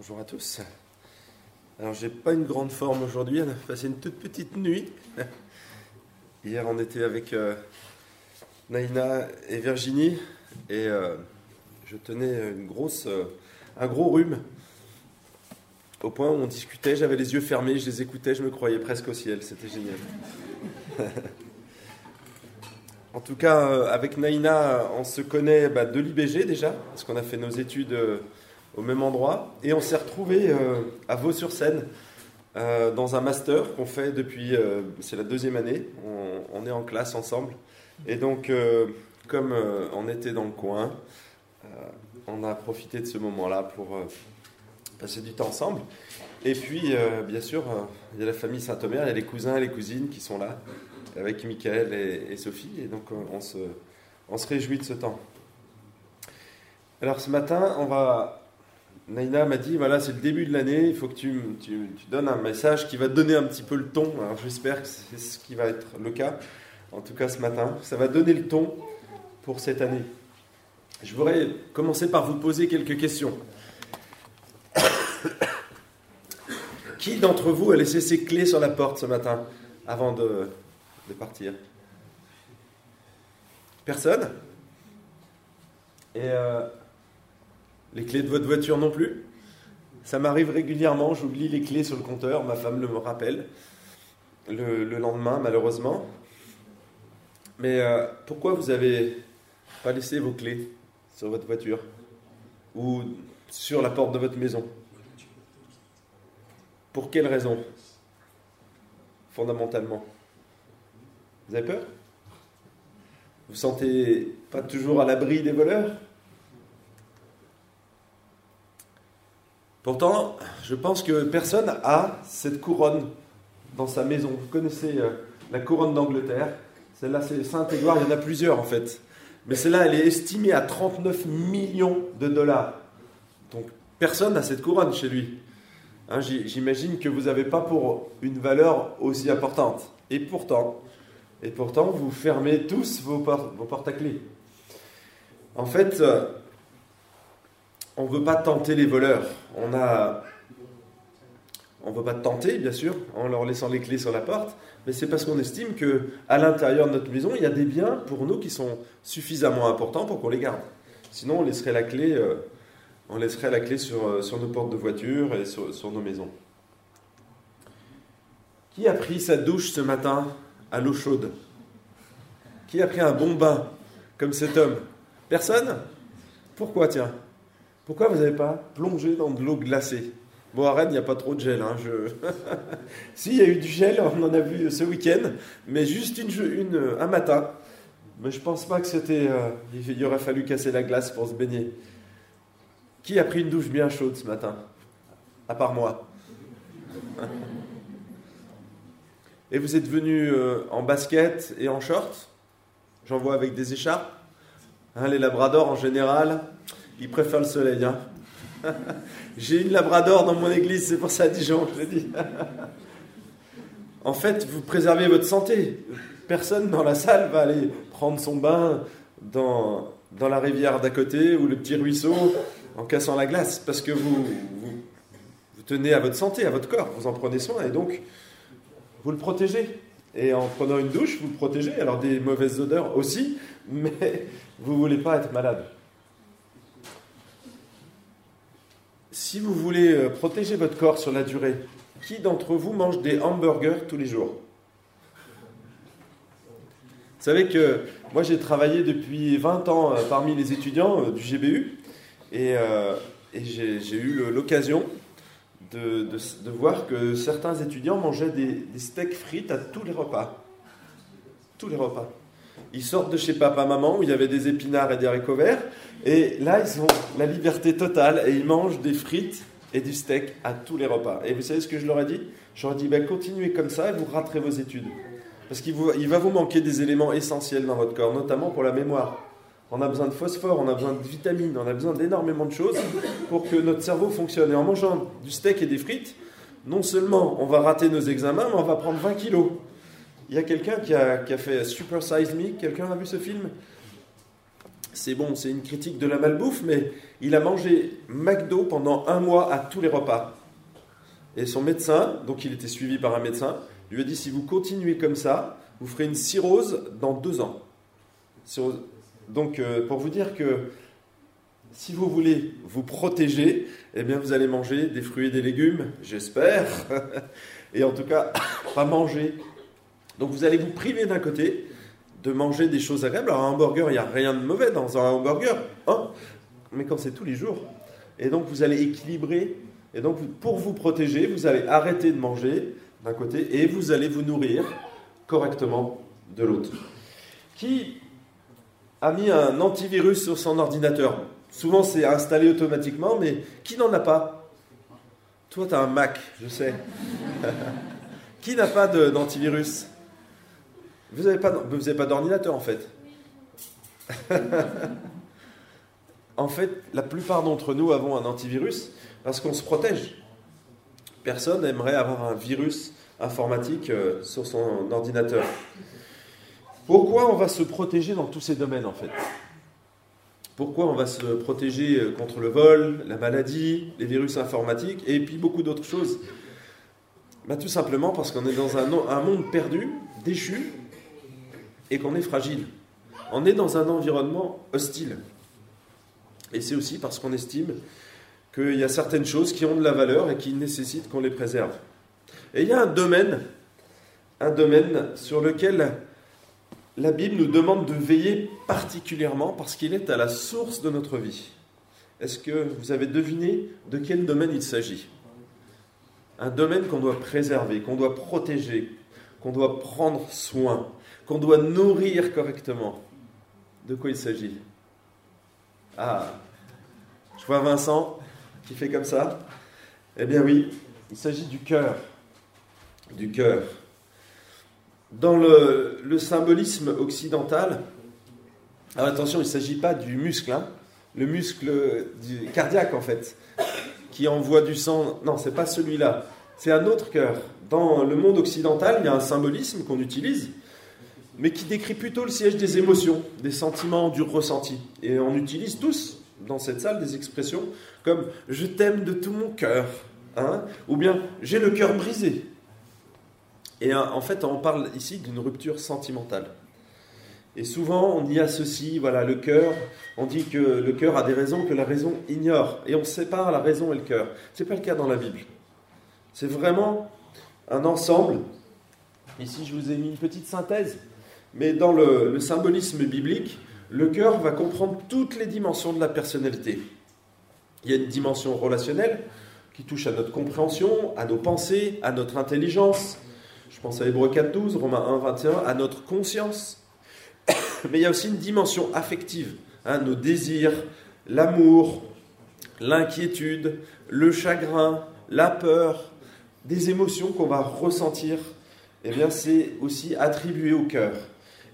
Bonjour à tous. Alors, j'ai pas une grande forme aujourd'hui, on a passé une toute petite nuit. Hier, on était avec euh, Naïna et Virginie et euh, je tenais une euh, un gros rhume. Au point où on discutait, j'avais les yeux fermés, je les écoutais, je me croyais presque au ciel, c'était génial. en tout cas, avec Naïna, on se connaît bah, de l'IBG déjà, parce qu'on a fait nos études au même endroit. Et on s'est retrouvés euh, à Vaux-sur-Seine euh, dans un master qu'on fait depuis, euh, c'est la deuxième année. On, est en classe ensemble. Et donc, comme on était dans le coin, on a profité de ce moment-là pour passer du temps ensemble. Et puis, bien sûr, il y a la famille Saint-Omer, il y a les cousins et les cousines qui sont là, avec Michael et, et Sophie. Et donc, on se, on se réjouit de ce temps. Alors, ce matin, on va Naïna m'a dit voilà, c'est le début de l'année, il faut que tu, donnes un message qui va donner un petit peu le ton. Alors j'espère que c'est ce qui va être le cas, en tout cas ce matin. Ça va donner le ton pour cette année. Je voudrais commencer par vous poser quelques questions. qui d'entre vous a laissé ses clés sur la porte ce matin avant de, de partir? Personne? Et. Euh, les clés de votre voiture non plus. Ça m'arrive régulièrement, j'oublie les clés sur le compteur, ma femme le me rappelle le, le lendemain, malheureusement. Mais euh, pourquoi vous avez pas laissé vos clés sur votre voiture? Ou sur la porte de votre maison? Pour quelle raison? Fondamentalement. Vous avez peur? Vous sentez pas toujours à l'abri des voleurs? Pourtant, je pense que personne a cette couronne dans sa maison. Vous connaissez euh, la couronne d'Angleterre. Celle-là, c'est Saint-Édouard, il y en a plusieurs en fait. Mais celle-là, elle est estimée à 39 millions de dollars. Donc, personne n'a cette couronne chez lui. Hein, J'imagine que vous n'avez pas pour une valeur aussi importante. Et pourtant, vous fermez tous vos, por vos portes à clés. En fait, euh, on ne veut pas tenter les voleurs. On ne veut pas tenter, bien sûr, en leur laissant les clés sur la porte, mais c'est parce qu'on estime que à l'intérieur de notre maison, il y a des biens pour nous qui sont suffisamment importants pour qu'on les garde. Sinon, on laisserait la clé, euh, euh, sur nos portes de voiture et sur nos maisons. Qui a pris sa douche ce matin à l'eau chaude? Qui a pris un bon bain comme cet homme? Personne? Pourquoi, tiens? Pourquoi vous n'avez pas plongé dans de l'eau glacée? Bon, à Rennes, il n'y a pas trop de gel. Hein, si, il y a eu du gel, on en a vu ce week-end, mais juste une, une, un matin. Mais je pense pas que c'était. Euh, il aurait fallu casser la glace pour se baigner. Qui a pris une douche bien chaude ce matin? À part moi. Et vous êtes venu euh, en basket et en short? J'en vois avec des écharpes. Hein, les labradors en général, ils préfèrent le soleil. Hein. J'ai une labrador dans mon église, c'est pour ça à Dijon, je l'ai dit. en fait, vous préservez votre santé. Personne dans la salle va aller prendre son bain dans, dans la rivière d'à côté ou le petit ruisseau en cassant la glace, parce que vous, vous, vous tenez à votre santé, à votre corps, vous en prenez soin, et donc vous le protégez. Et en prenant une douche, vous le protégez. Alors des mauvaises odeurs aussi, mais vous ne voulez pas être malade. Si vous voulez euh, protéger votre corps sur la durée, qui d'entre vous mange des hamburgers tous les jours? Vous savez que moi j'ai travaillé depuis 20 ans euh, parmi les étudiants euh, du GBU et, j'ai eu l'occasion de, voir que certains étudiants mangeaient des steaks frites à tous les repas. Tous les repas. Ils sortent de chez papa-maman où il y avait des épinards et des haricots verts. Et là, ils ont la liberté totale et ils mangent des frites et du steak à tous les repas. Et vous savez ce que je leur ai dit? Je leur ai dit ben, continuez comme ça et vous raterez vos études. Parce qu'il il va vous manquer des éléments essentiels dans votre corps, notamment pour la mémoire. On a besoin de phosphore, on a besoin de vitamines, on a besoin d'énormément de choses pour que notre cerveau fonctionne. Et en mangeant du steak et des frites, non seulement on va rater nos examens, mais on va prendre 20 kilos. Il y a quelqu'un qui a, qui a, fait Super Size Me. Quelqu'un a vu ce film? C'est bon, c'est une critique de la malbouffe, mais il a mangé McDo pendant un mois à tous les repas. Et son médecin, donc il était suivi par un médecin, lui a dit si vous continuez comme ça, vous ferez une cirrhose dans deux ans. Donc, euh, pour vous dire que si vous voulez vous protéger, eh bien, vous allez manger des fruits et des légumes, j'espère, et en tout cas, pas manger. Donc, vous allez vous priver d'un côté de manger des choses agréables. Alors, un hamburger, il n'y a rien de mauvais dans un hamburger, hein mais quand c'est tous les jours. Et donc, vous allez équilibrer. Et donc, pour vous protéger, vous allez arrêter de manger d'un côté et vous allez vous nourrir correctement de l'autre. Qui a mis un antivirus sur son ordinateur? Souvent, c'est installé automatiquement, mais qui n'en a pas? Toi, tu as un Mac, je sais. qui n'a pas d'antivirus? Vous n'avez pas, pas d'ordinateur, en fait. en fait, la plupart d'entre nous avons un antivirus parce qu'on se protège. Personne n'aimerait avoir un virus informatique euh, sur son ordinateur. Pourquoi on va se protéger dans tous ces domaines en fait? Pourquoi on va se protéger euh, contre le vol, la maladie, les virus informatiques et puis beaucoup d'autres choses? Bah, Tout simplement parce qu'on est dans un, un monde perdu, déchu, et qu'on est fragile. On est dans un environnement hostile. Et c'est aussi parce qu'on estime qu'il y a certaines choses qui ont de la valeur et qui nécessitent qu'on les préserve. Et il y a un domaine, un domaine sur lequel la Bible nous demande de veiller particulièrement parce qu'il est à la source de notre vie. Est-ce que vous avez deviné de quel domaine il s'agit? Un domaine qu'on doit préserver, qu'on doit protéger, qu'on doit prendre soin, qu'on doit nourrir correctement. De quoi il s'agit? Ah, je vois Vincent qui fait comme ça. Eh bien oui, il s'agit du cœur du cœur. Dans le, symbolisme occidental, alors attention, il ne s'agit pas du muscle, hein. le muscle du cardiaque en fait, qui envoie du sang. Non, c'est pas celui-là. C'est un autre cœur. Dans le monde occidental, il y a un symbolisme qu'on utilise, mais qui décrit plutôt le siège des émotions, des sentiments, du ressenti. Et on utilise tous dans cette salle des expressions comme je t'aime de tout mon cœur, hein, ou bien j'ai le cœur brisé. Et euh, en fait, on parle ici d'une rupture sentimentale. Et souvent, on y associe voilà, le cœur. On dit que le cœur a des raisons que la raison ignore. Et on sépare la raison et le cœur. Ce n'est pas le cas dans la Bible. C'est vraiment un ensemble. Ici, je vous ai mis une petite synthèse. Mais dans le, symbolisme biblique, le cœur va comprendre toutes les dimensions de la personnalité. Il y a une dimension relationnelle qui touche à notre compréhension, à nos pensées, à notre intelligence, je pense à Hébreu 4, 12, Romains 1, 21, à notre conscience. Mais il y a aussi une dimension affective, hein, nos désirs, l'amour, l'inquiétude, le chagrin, la peur, des émotions qu'on va ressentir. Eh bien, c'est aussi attribué au cœur.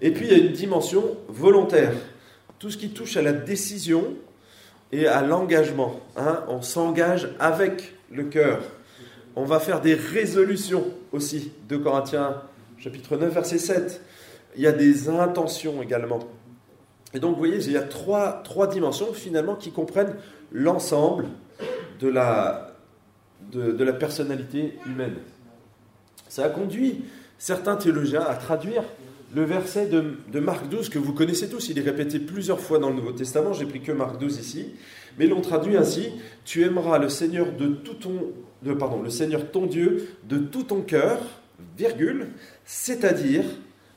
Et puis, il y a une dimension volontaire, tout ce qui touche à la décision et à l'engagement. Hein. on s'engage avec le cœur on va faire des résolutions aussi. de Corinthiens chapitre 9 verset 7. Il y a des intentions également. Et donc vous voyez, il y a trois, trois dimensions finalement qui comprennent l'ensemble de la, de, la personnalité humaine. Ça a conduit certains théologiens à traduire le verset de, de, Marc 12 que vous connaissez tous, il est répété plusieurs fois dans le Nouveau Testament, j'ai pris que Marc 12 ici, mais l'on traduit ainsi, tu aimeras le Seigneur de tout ton pardon, le Seigneur ton Dieu de tout ton cœur, virgule, c'est-à-dire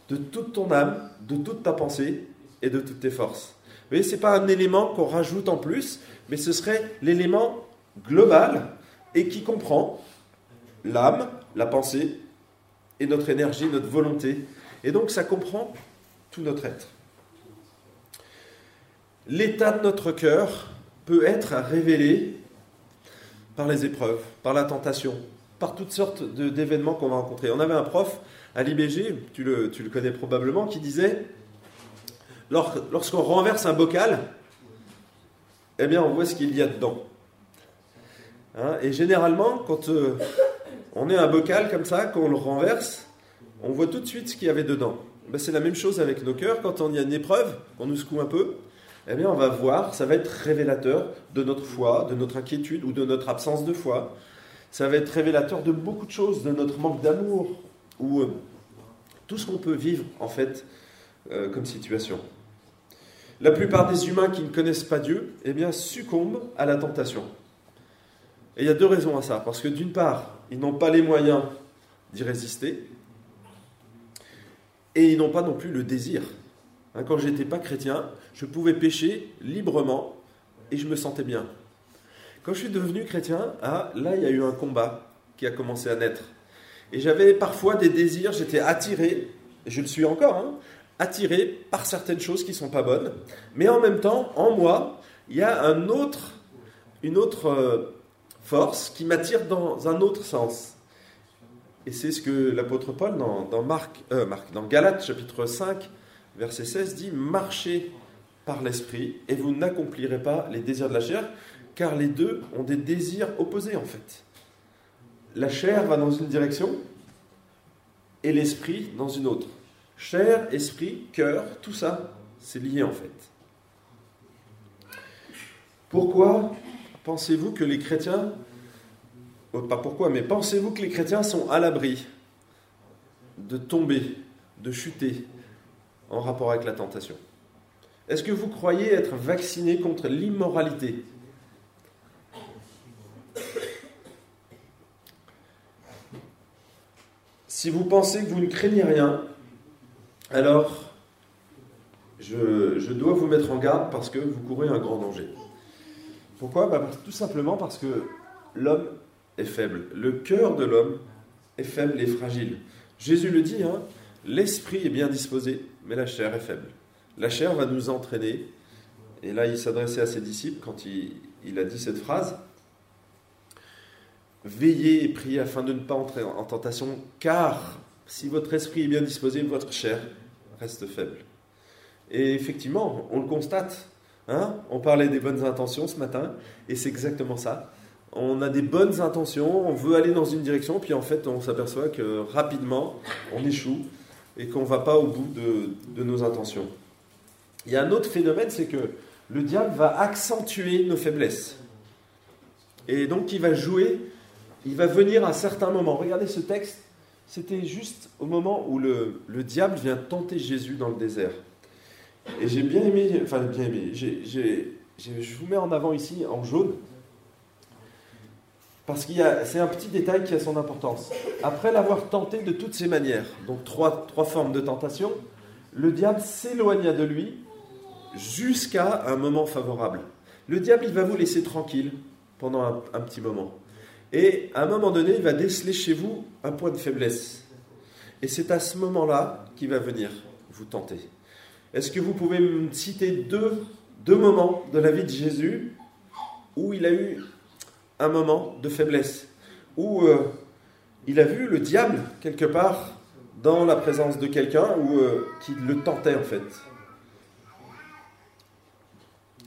de toute ton âme, de toute ta pensée et de toutes tes forces. Vous voyez, ce n'est pas un élément qu'on rajoute en plus, mais ce serait l'élément global et qui comprend l'âme, la pensée et notre énergie, notre volonté. Et donc ça comprend tout notre être. L'état de notre cœur peut être révélé par les épreuves, par la tentation, par toutes sortes d'événements qu'on va rencontrer. On avait un prof à l'IBG, tu le, connais probablement, qui disait lorsqu'on renverse un bocal, eh bien on voit ce qu'il y a dedans. Hein, et généralement, quand euh, on est un bocal comme ça, quand on le renverse, on voit tout de suite ce qu'il y avait dedans. Ben, c'est la même chose avec nos cœurs. Quand on y a une épreuve, on nous secoue un peu, eh bien on va voir, ça va être révélateur de notre foi, de notre inquiétude ou de notre absence de foi. Ça va être révélateur de beaucoup de choses, de notre manque d'amour ou euh, tout ce qu'on peut vivre en fait euh, comme situation. La plupart des humains qui ne connaissent pas Dieu, eh bien, succombent à la tentation. Et il y a deux raisons à ça. Parce que d'une part, ils n'ont pas les moyens d'y résister, et ils n'ont pas non plus le désir. Hein, quand j'étais pas chrétien, je pouvais pécher librement et je me sentais bien. Quand je suis devenu chrétien, ah, là, il y a eu un combat qui a commencé à naître. Et j'avais parfois des désirs, j'étais attiré, et je le suis encore, hein, attiré par certaines choses qui ne sont pas bonnes. Mais en même temps, en moi, il y a une autre euh, force qui m'attire dans un autre sens. Et c'est ce que l'apôtre Paul, dans, euh, Galates chapitre 5, verset 16, dit Marchez par l'esprit et vous n'accomplirez pas les désirs de la chair, car les deux ont des désirs opposés en fait. La chair va dans une direction et l'esprit dans une autre. Chair, esprit, cœur, tout ça, c'est lié en fait. Pourquoi pensez-vous que les chrétiens, pas pourquoi, mais pensez-vous que les chrétiens sont à l'abri de tomber, de chuter en rapport avec la tentation? Est-ce que vous croyez être vaccinés contre l'immoralité? Si vous pensez que vous ne craignez rien, alors je, dois vous mettre en garde parce que vous courez un grand danger. Pourquoi? Bah, Tout simplement parce que l'homme faible. Le cœur de l'homme est faible et fragile. Jésus le dit, hein, l'esprit est bien disposé, mais la chair est faible. La chair va nous entraîner. Et là, il s'adressait à ses disciples quand il a dit cette phrase. Veillez et priez afin de ne pas entrer en tentation, car si votre esprit est bien disposé, votre chair reste faible. Et effectivement, on le constate. Hein on parlait des bonnes intentions ce matin, et c'est exactement ça. On a des bonnes intentions, on veut aller dans une direction, puis en fait, on s'aperçoit que rapidement, on échoue et qu'on ne va pas au bout de, de nos intentions. Il y a un autre phénomène, c'est que le diable va accentuer nos faiblesses. Et donc, il va jouer il va venir à un certain moment. Regardez ce texte, c'était juste au moment où le, diable vient tenter Jésus dans le désert. Et j'ai bien aimé, enfin bien aimé, je vous mets en avant ici en jaune, parce qu'il c'est un petit détail qui a son importance. Après l'avoir tenté de toutes ses manières, donc trois, trois formes de tentation, le diable s'éloigna de lui jusqu'à un moment favorable. Le diable, il va vous laisser tranquille pendant un petit moment. Et à un moment donné, il va déceler chez vous un point de faiblesse. Et c'est à ce moment-là qu'il va venir vous tenter. Est-ce que vous pouvez me citer deux, deux moments de la vie de Jésus où il a eu un moment de faiblesse Où euh, il a vu le diable quelque part dans la présence de quelqu'un ou euh, qui le tentait en fait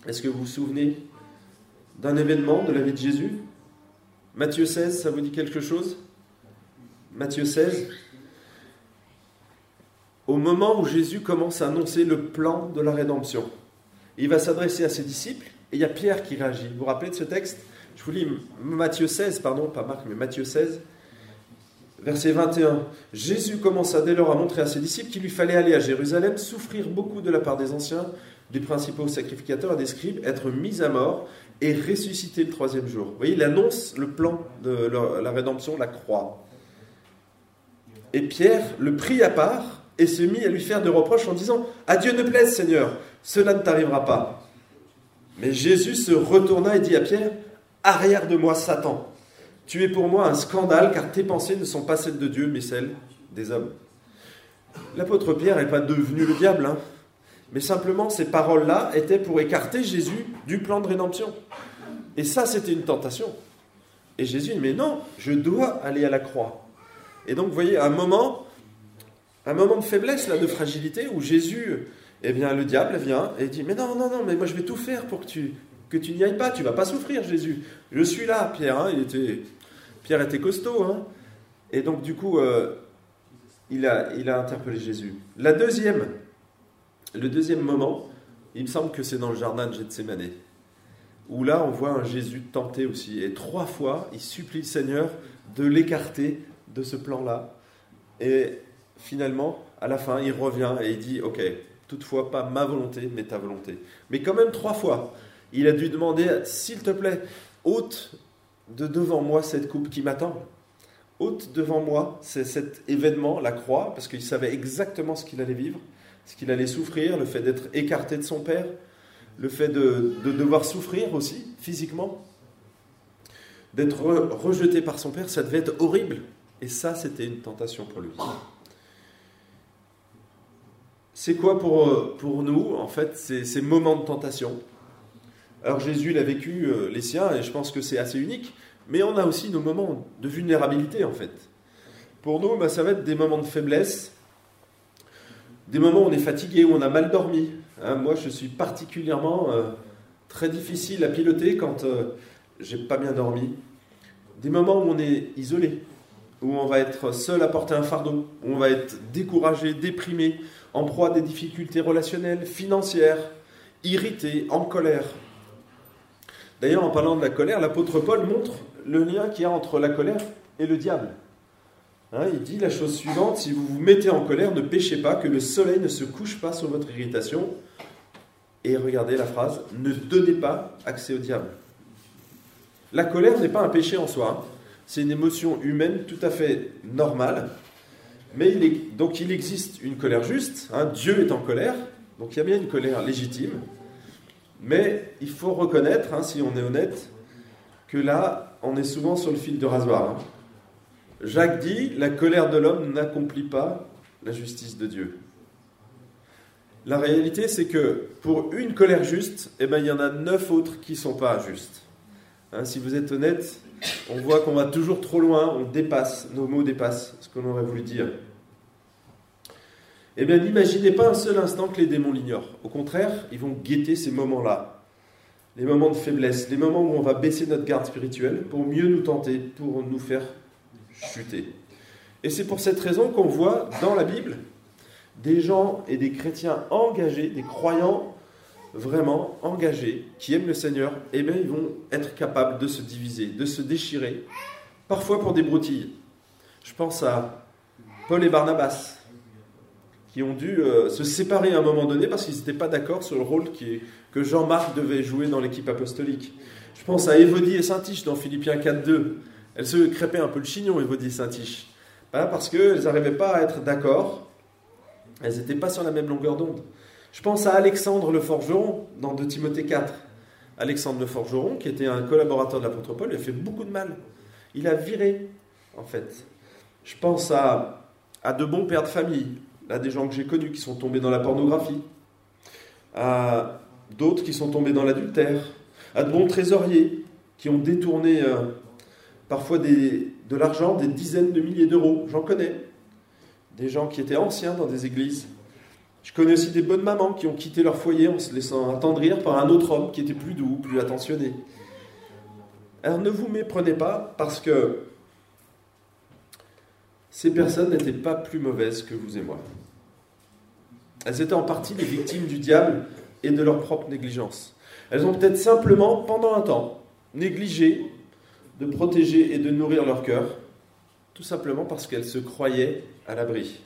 Est-ce que vous vous souvenez d'un événement de la vie de Jésus? Matthieu 16, ça vous dit quelque chose? Matthieu 16. Au moment où Jésus commence à annoncer le plan de la rédemption, il va s'adresser à ses disciples et il y a Pierre qui réagit. Vous vous rappelez de ce texte? Je vous lis Matthieu 16, pardon, pas Marc, mais Matthieu 16, verset 21. Jésus commença dès lors à montrer à ses disciples qu'il lui fallait aller à Jérusalem, souffrir beaucoup de la part des anciens, des principaux sacrificateurs et des scribes, être mis à mort et ressuscité le troisième jour. Vous voyez, il annonce le plan de la rédemption, la croix. Et Pierre le prit à part et se mit à lui faire de reproches en disant À Dieu ne plaise, Seigneur, cela ne t'arrivera pas. Mais Jésus se retourna et dit à Pierre Arrière de moi, Satan. Tu es pour moi un scandale car tes pensées ne sont pas celles de Dieu, mais celles des hommes. L'apôtre Pierre n'est pas devenu le diable. Hein mais simplement ces paroles-là étaient pour écarter Jésus du plan de rédemption. Et ça, c'était une tentation. Et Jésus dit, mais non, je dois aller à la croix. Et donc, vous voyez, un moment, un moment de faiblesse, là, de fragilité, où Jésus, eh bien, le diable vient et dit, mais non, non, non, mais moi, je vais tout faire pour que tu, que tu n'y ailles pas. Tu vas pas souffrir, Jésus. Je suis là, Pierre. Hein, il était, Pierre était costaud. Hein. Et donc, du coup, euh, il, a, il a interpellé Jésus. La deuxième, le deuxième moment Il me semble que c'est dans le jardin de Gethsemane, où là on voit un Jésus tenté aussi. Et trois fois, il supplie le Seigneur de l'écarter de ce plan-là. Et finalement, à la fin, il revient et il dit, ok, toutefois pas ma volonté, mais ta volonté. Mais quand même trois fois, il a dû demander, s'il te plaît, ôte de devant moi cette coupe qui m'attend. Ôte devant moi c'est cet événement, la croix, parce qu'il savait exactement ce qu'il allait vivre, ce qu'il allait souffrir, le fait d'être écarté de son père, le fait de, devoir souffrir aussi physiquement, d'être rejeté par son père, ça devait être horrible. Et ça, c'était une tentation pour lui. C'est quoi pour, nous, en fait, ces moments de tentation? Alors Jésus l'a vécu, euh, les siens, et je pense que c'est assez unique, mais on a aussi nos moments de vulnérabilité, en fait. Pour nous, bah, ça va être des moments de faiblesse, des moments où on est fatigué, où on a mal dormi. Hein, moi, je suis particulièrement euh, très difficile à piloter quand euh, j'ai pas bien dormi. Des moments où on est isolé, où on va être seul à porter un fardeau, où on va être découragé, déprimé, en proie à des difficultés relationnelles, financières, irrité, en colère. D'ailleurs, en parlant de la colère, l'apôtre Paul montre le lien qu'il y a entre la colère et le diable. Hein, il dit la chose suivante, si vous vous mettez en colère, ne péchez pas, que le soleil ne se couche pas sur votre irritation. Et regardez la phrase, ne donnez pas accès au diable. La colère n'est pas un péché en soi, hein. c'est une émotion humaine tout à fait normale, mais il donc il existe une colère juste, hein. Dieu est en colère, donc il y a bien une colère légitime, mais il faut reconnaître, hein, si on est honnête, que là, on est souvent sur le fil de rasoir. Jacques dit, la colère de l'homme n'accomplit pas la justice de Dieu. La réalité, c'est que pour une colère juste, eh ben, il y en a neuf autres qui ne sont pas justes. Hein, si vous êtes honnête, on voit qu'on va toujours trop loin, on dépasse, nos mots dépassent ce qu'on aurait voulu dire. Eh bien, n'imaginez pas un seul instant que les démons l'ignorent. Au contraire, ils vont guetter ces moments-là, les moments de faiblesse, les moments où on va baisser notre garde spirituelle pour mieux nous tenter, pour nous faire chuter. Et c'est pour cette raison qu'on voit dans la Bible des gens et des chrétiens engagés, des croyants vraiment engagés, qui aiment le Seigneur, eh bien ils vont être capables de se diviser, de se déchirer, parfois pour des broutilles. Je pense à Paul et Barnabas, qui ont dû euh, se séparer à un moment donné parce qu'ils n'étaient pas d'accord sur le rôle que Jean-Marc devait jouer dans l'équipe apostolique. Je pense à Évodie et Saint-Tiche dans Philippiens 4.2. Elles se crêpaient un peu le chignon, Évodie et Saint-Tiche. parce qu'elles n'arrivaient pas à être d'accord. Elles n'étaient pas sur la même longueur d'onde. Je pense à Alexandre le forgeron dans 2 Timothée 4. Alexandre le forgeron, qui était un collaborateur de l'apôtre Paul, il a fait beaucoup de mal. Il a viré, en fait. Je pense à, à de bons pères de famille, là des gens que j'ai connus qui sont tombés dans la pornographie, à d'autres qui sont tombés dans l'adultère, à de bons trésoriers qui ont détourné euh, parfois de l'argent, des dizaines de milliers d'euros. J'en connais. Des gens qui étaient anciens dans des églises je connais aussi des bonnes mamans qui ont quitté leur foyer en se laissant attendrir par un autre homme qui était plus doux, plus attentionné. Alors ne vous méprenez pas parce que ces personnes n'étaient pas plus mauvaises que vous et moi. Elles étaient en partie les victimes du diable et de leur propre négligence. Elles ont peut-être simplement, pendant un temps, négligé de protéger et de nourrir leur cœur, tout simplement parce qu'elles se croyaient à l'abri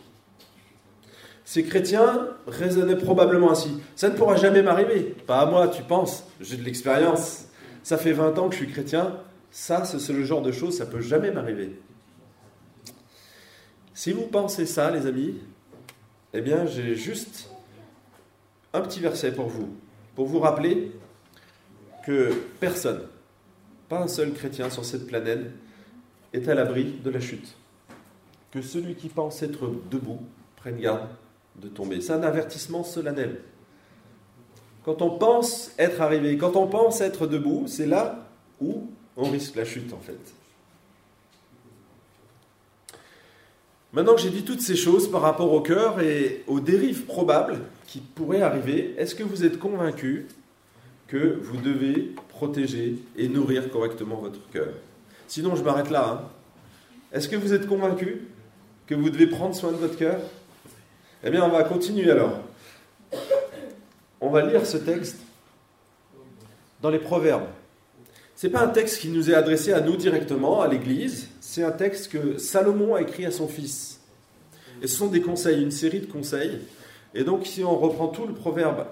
ces chrétiens raisonnaient probablement ainsi. Ça ne pourra jamais m'arriver. Pas à moi, tu penses. J'ai de l'expérience. Ça fait 20 ans que je suis chrétien. Ça, c'est le genre de choses, ça peut jamais m'arriver. Si vous pensez ça, les amis, eh bien, j'ai juste un petit verset pour vous, pour vous rappeler que personne, pas un seul chrétien sur cette planète, est à l'abri de la chute. Que celui qui pense être debout prenne garde de tomber. C'est un avertissement solennel. Quand on pense être arrivé, quand on pense être debout, c'est là où on risque la chute en fait. Maintenant que j'ai dit toutes ces choses par rapport au cœur et aux dérives probables qui pourraient arriver, est-ce que vous êtes convaincu que vous devez protéger et nourrir correctement votre cœur? Sinon, je m'arrête là. Hein. Est-ce que vous êtes convaincu que vous devez prendre soin de votre cœur? Eh bien, on va continuer alors. on va lire ce texte dans les Proverbes. N'est pas un texte qui nous est adressé à nous directement, à l'Église, c'est un texte que Salomon a écrit à son fils. Et ce sont des conseils, une série de conseils. Et donc si on reprend tout le Proverbe,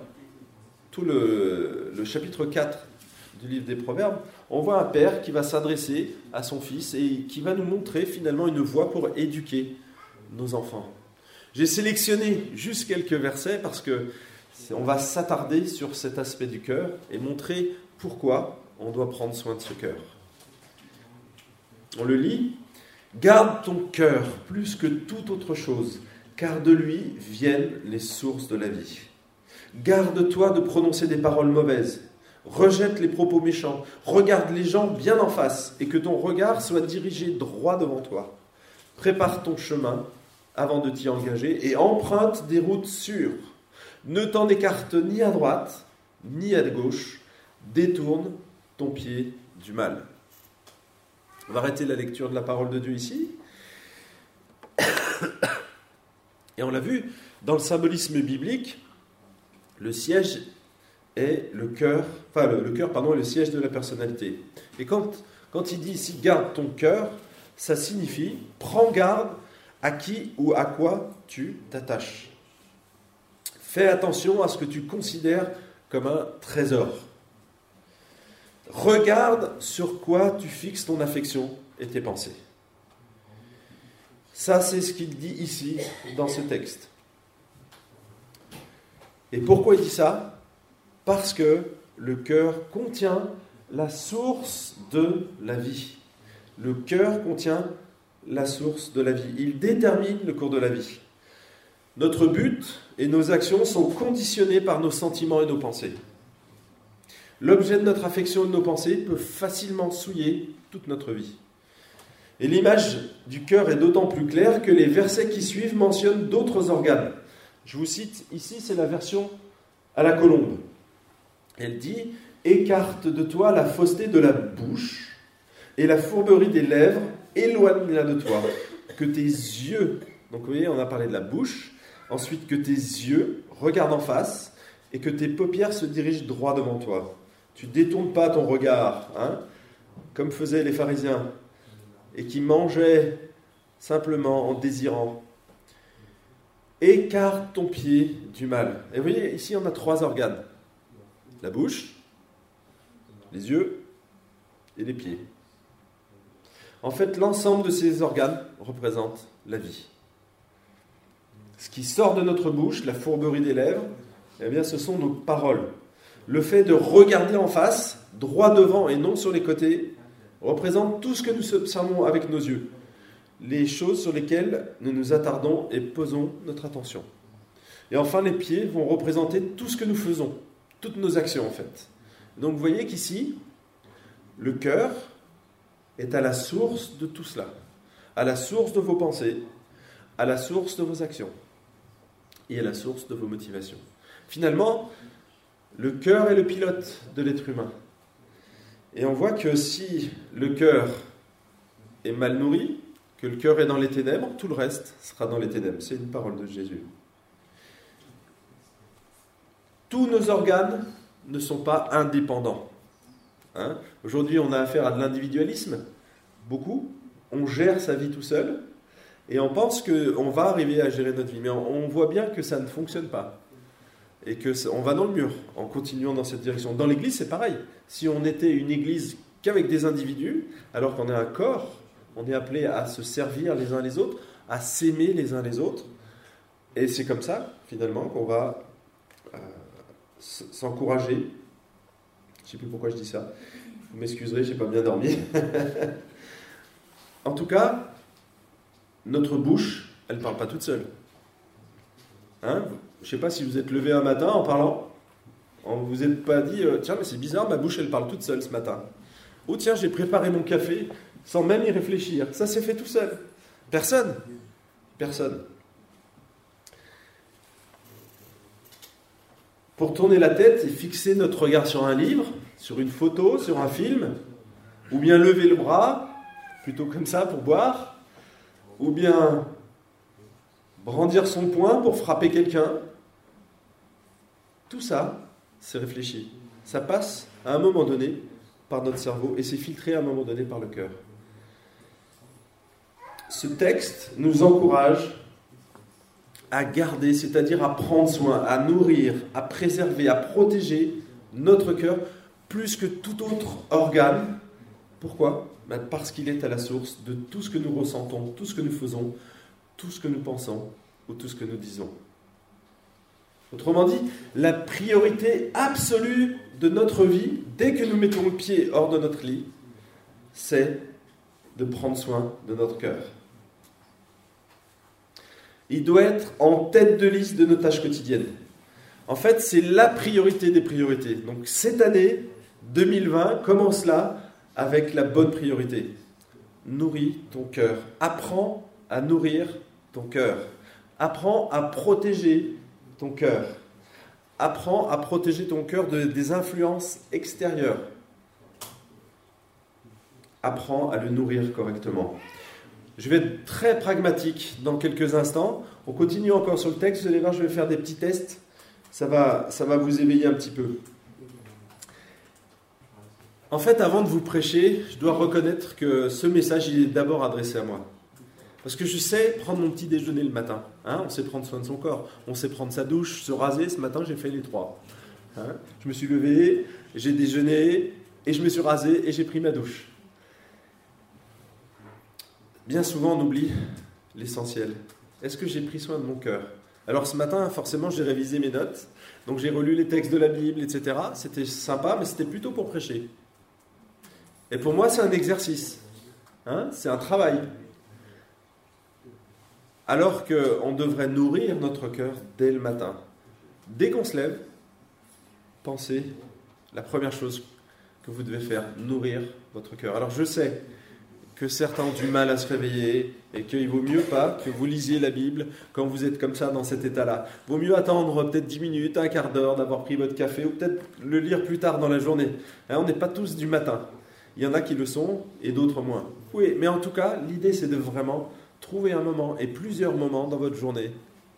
tout le chapitre 4 du livre des Proverbes, on voit un père qui va s'adresser à son fils et qui va nous montrer finalement une voie pour éduquer nos enfants. J'ai sélectionné juste quelques versets parce que on va s'attarder sur cet aspect du cœur et montrer pourquoi on doit prendre soin de ce cœur. On le lit. Garde ton cœur plus que toute autre chose, car de lui viennent les sources de la vie. Garde-toi de prononcer des paroles mauvaises. Rejette les propos méchants. Regarde les gens bien en face et que ton regard soit dirigé droit devant toi. Prépare ton chemin avant de t'y engager et emprunte des routes sûres. Ne t'en écarte ni à droite ni à gauche. Détourne ton pied du mal. On va arrêter la lecture de la parole de Dieu ici. Et on l'a vu, dans le symbolisme biblique, le siège est le cœur, enfin le, cœur, pardon, est le siège de la personnalité. Et quand, quand il dit ici garde ton cœur, ça signifie prends garde à qui ou à quoi tu t'attaches. Fais attention à ce que tu considères comme un trésor. Regarde sur quoi tu fixes ton affection et tes pensées. Ça, c'est ce qu'il dit ici dans ce texte. Et pourquoi il dit ça? Parce que le cœur contient la source de la vie. Le cœur contient la source de la vie. Il détermine le cours de la vie. Notre but et nos actions sont conditionnés par nos sentiments et nos pensées. L'objet de notre affection et de nos pensées peut facilement souiller toute notre vie. Et l'image du cœur est d'autant plus claire que les versets qui suivent mentionnent d'autres organes. Je vous cite ici, c'est la version à la colombe. Elle dit Écarte de toi la fausseté de la bouche et la fourberie des lèvres, éloigne-la de toi. Que tes yeux, donc vous voyez, on a parlé de la bouche, ensuite que tes yeux regardent en face et que tes paupières se dirigent droit devant toi. Tu détournes pas ton regard, hein, comme faisaient les pharisiens, et qui mangeaient simplement en désirant. Écarte ton pied du mal. Et vous voyez, ici on a trois organes. La bouche, les yeux et les pieds. En fait, l'ensemble de ces organes représente la vie. Ce qui sort de notre bouche, la fourberie des lèvres, eh bien, ce sont nos paroles le fait de regarder en face, droit devant et non sur les côtés, représente tout ce que nous observons avec nos yeux, les choses sur lesquelles nous nous attardons et posons notre attention. Et enfin, les pieds vont représenter tout ce que nous faisons, toutes nos actions en fait. Donc vous voyez qu'ici, le cœur est à la source de tout cela, à la source de vos pensées, à la source de vos actions et à la source de vos motivations. Finalement, le cœur est le pilote de l'être humain. Et on voit que si le cœur est mal nourri, que le cœur est dans les ténèbres, tout le reste sera dans les ténèbres. C'est une parole de Jésus. Tous nos organes ne sont pas indépendants. Hein Aujourd'hui, on a affaire à de l'individualisme, beaucoup. On gère sa vie tout seul et on pense qu'on va arriver à gérer notre vie. Mais on voit bien que ça ne fonctionne pas et que on va dans le mur en continuant dans cette direction. Dans l'Église, c'est pareil. Si on était une Église qu'avec des individus, alors qu'on est un corps, on est appelé à se servir les uns les autres, à s'aimer les uns les autres. Et c'est comme ça, finalement, qu'on va euh, s'encourager. Je ne sais plus pourquoi je dis ça. Vous m'excuserez, je n'ai pas bien dormi. en tout cas, notre bouche, elle ne parle pas toute seule. Hein? Je ne sais pas si vous êtes levé un matin en parlant. On vous êtes pas dit, euh, tiens, mais c'est bizarre, ma bouche, elle parle toute seule ce matin. Ou tiens, j'ai préparé mon café sans même y réfléchir. Ça s'est fait tout seul. Personne. Personne. Pour tourner la tête et fixer notre regard sur un livre, sur une photo, sur un film, ou bien lever le bras, plutôt comme ça pour boire, ou bien brandir son poing pour frapper quelqu'un, Tout ça, c'est réfléchi. Ça passe à un moment donné par notre cerveau et c'est filtré à un moment donné par le cœur. Ce texte nous encourage à garder, c'est-à-dire à prendre soin, à nourrir, à préserver, à protéger notre cœur plus que tout autre organe. Pourquoi? Ben, Parce qu'il est à la source de tout ce que nous ressentons, tout ce que nous faisons, tout ce que nous pensons ou tout ce que nous disons. Autrement dit, la priorité absolue de notre vie, dès que nous mettons le pied hors de notre lit, c'est de prendre soin de notre cœur. Il doit être en tête de liste de nos tâches quotidiennes. En fait, c'est la priorité des priorités. Donc cette année 2020, commence là avec la bonne priorité. Nourris ton cœur. Apprends à nourrir ton cœur. Apprends à protéger ton cœur. Apprends à protéger ton cœur de, des influences extérieures. Apprends à le nourrir correctement. Je vais être très pragmatique dans quelques instants. On continue encore sur le texte. Vous allez voir, je vais faire des petits tests. Ça va, ça va vous éveiller un petit peu. En fait, avant de vous prêcher, je dois reconnaître que ce message, est d'abord adressé à moi. Parce que je sais prendre mon petit déjeuner le matin. Hein, on sait prendre soin de son corps. On sait prendre sa douche, se raser. Ce matin, j'ai fait les trois. Hein, je me suis levé, j'ai déjeuné, et je me suis rasé, et j'ai pris ma douche. Bien souvent, on oublie l'essentiel. Est-ce que j'ai pris soin de mon cœur? Alors ce matin, forcément, j'ai révisé mes notes. Donc j'ai relu les textes de la Bible, etc. C'était sympa, mais c'était plutôt pour prêcher. Et pour moi, c'est un exercice. Hein, c'est un travail. Alors qu'on devrait nourrir notre cœur dès le matin. Dès qu'on se lève, pensez la première chose que vous devez faire, nourrir votre cœur. Alors je sais que certains ont du mal à se réveiller et qu'il vaut mieux pas que vous lisiez la Bible quand vous êtes comme ça dans cet état-là. Vaut mieux attendre peut-être 10 minutes, un quart d'heure d'avoir pris votre café ou peut-être le lire plus tard dans la journée. Hein, on n'est pas tous du matin. Il y en a qui le sont et d'autres moins. Oui, mais en tout cas, l'idée c'est de vraiment trouver un moment et plusieurs moments dans votre journée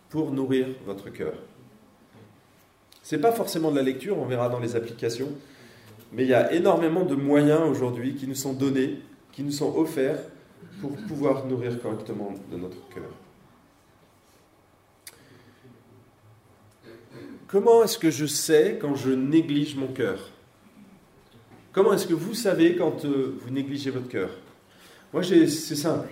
pour nourrir votre cœur. Ce n'est pas forcément de la lecture, on verra dans les applications, mais il y a énormément de moyens aujourd'hui qui nous sont donnés, qui nous sont offerts pour pouvoir nourrir correctement notre cœur. Comment est-ce que je sais quand je néglige mon cœur? Comment est-ce que vous savez quand euh, vous négligez votre cœur? Moi, c'est simple.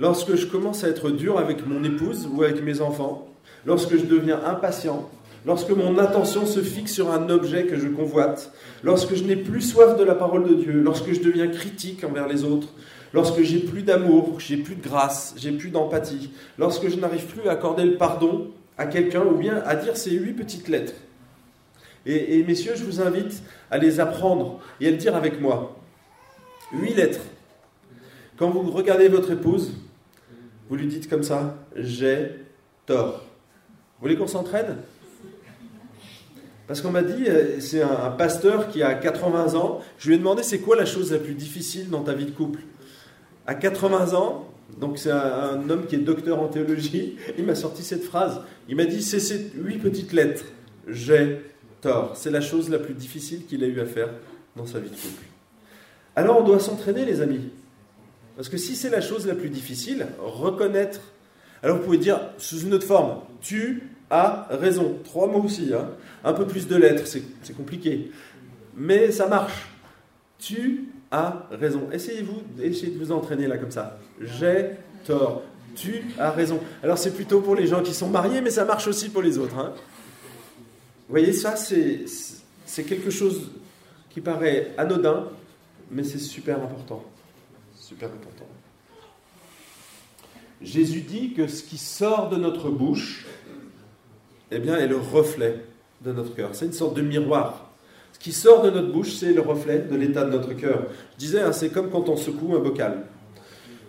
Lorsque je commence à être dur avec mon épouse ou avec mes enfants, lorsque je deviens impatient, lorsque mon attention se fixe sur un objet que je convoite, lorsque je n'ai plus soif de la parole de Dieu, lorsque je deviens critique envers les autres, lorsque j'ai plus d'amour, j'ai plus de grâce, j'ai plus d'empathie, lorsque je n'arrive plus à accorder le pardon à quelqu'un ou bien à dire ces huit petites lettres. Et, et messieurs, je vous invite à les apprendre et à le dire avec moi. Huit lettres. Quand vous regardez votre épouse, vous lui dites comme ça, j'ai tort. Vous voulez qu'on s'entraîne? Parce qu'on m'a dit, euh, c'est un pasteur qui a 80 ans, je lui ai demandé c'est quoi la chose la plus difficile dans ta vie de couple? À 80 ans, donc c'est un, homme qui est docteur en théologie, il m'a sorti cette phrase. Il m'a dit, c'est ces huit petites lettres, j'ai tort. C'est la chose la plus difficile qu'il a eu à faire dans sa vie de couple. Alors on doit s'entraîner, les amis. Parce que si c'est la chose la plus difficile, reconnaître. Alors vous pouvez dire sous une autre forme, tu as raison. Trois mots aussi. Hein. Un peu plus de lettres, c'est compliqué. Mais ça marche. Tu as raison. Essayez-vous, essayez de vous entraîner là comme ça. J'ai tort. Tu as raison. Alors c'est plutôt pour les gens qui sont mariés, mais ça marche aussi pour les autres. Hein. Vous voyez, ça, c'est quelque chose qui paraît anodin, mais c'est super important. Super important. Jésus dit que ce qui sort de notre bouche, eh bien, est le reflet de notre cœur. C'est une sorte de miroir. Ce qui sort de notre bouche, c'est le reflet de l'état de notre cœur. Je disais, hein, c'est comme quand on secoue un bocal.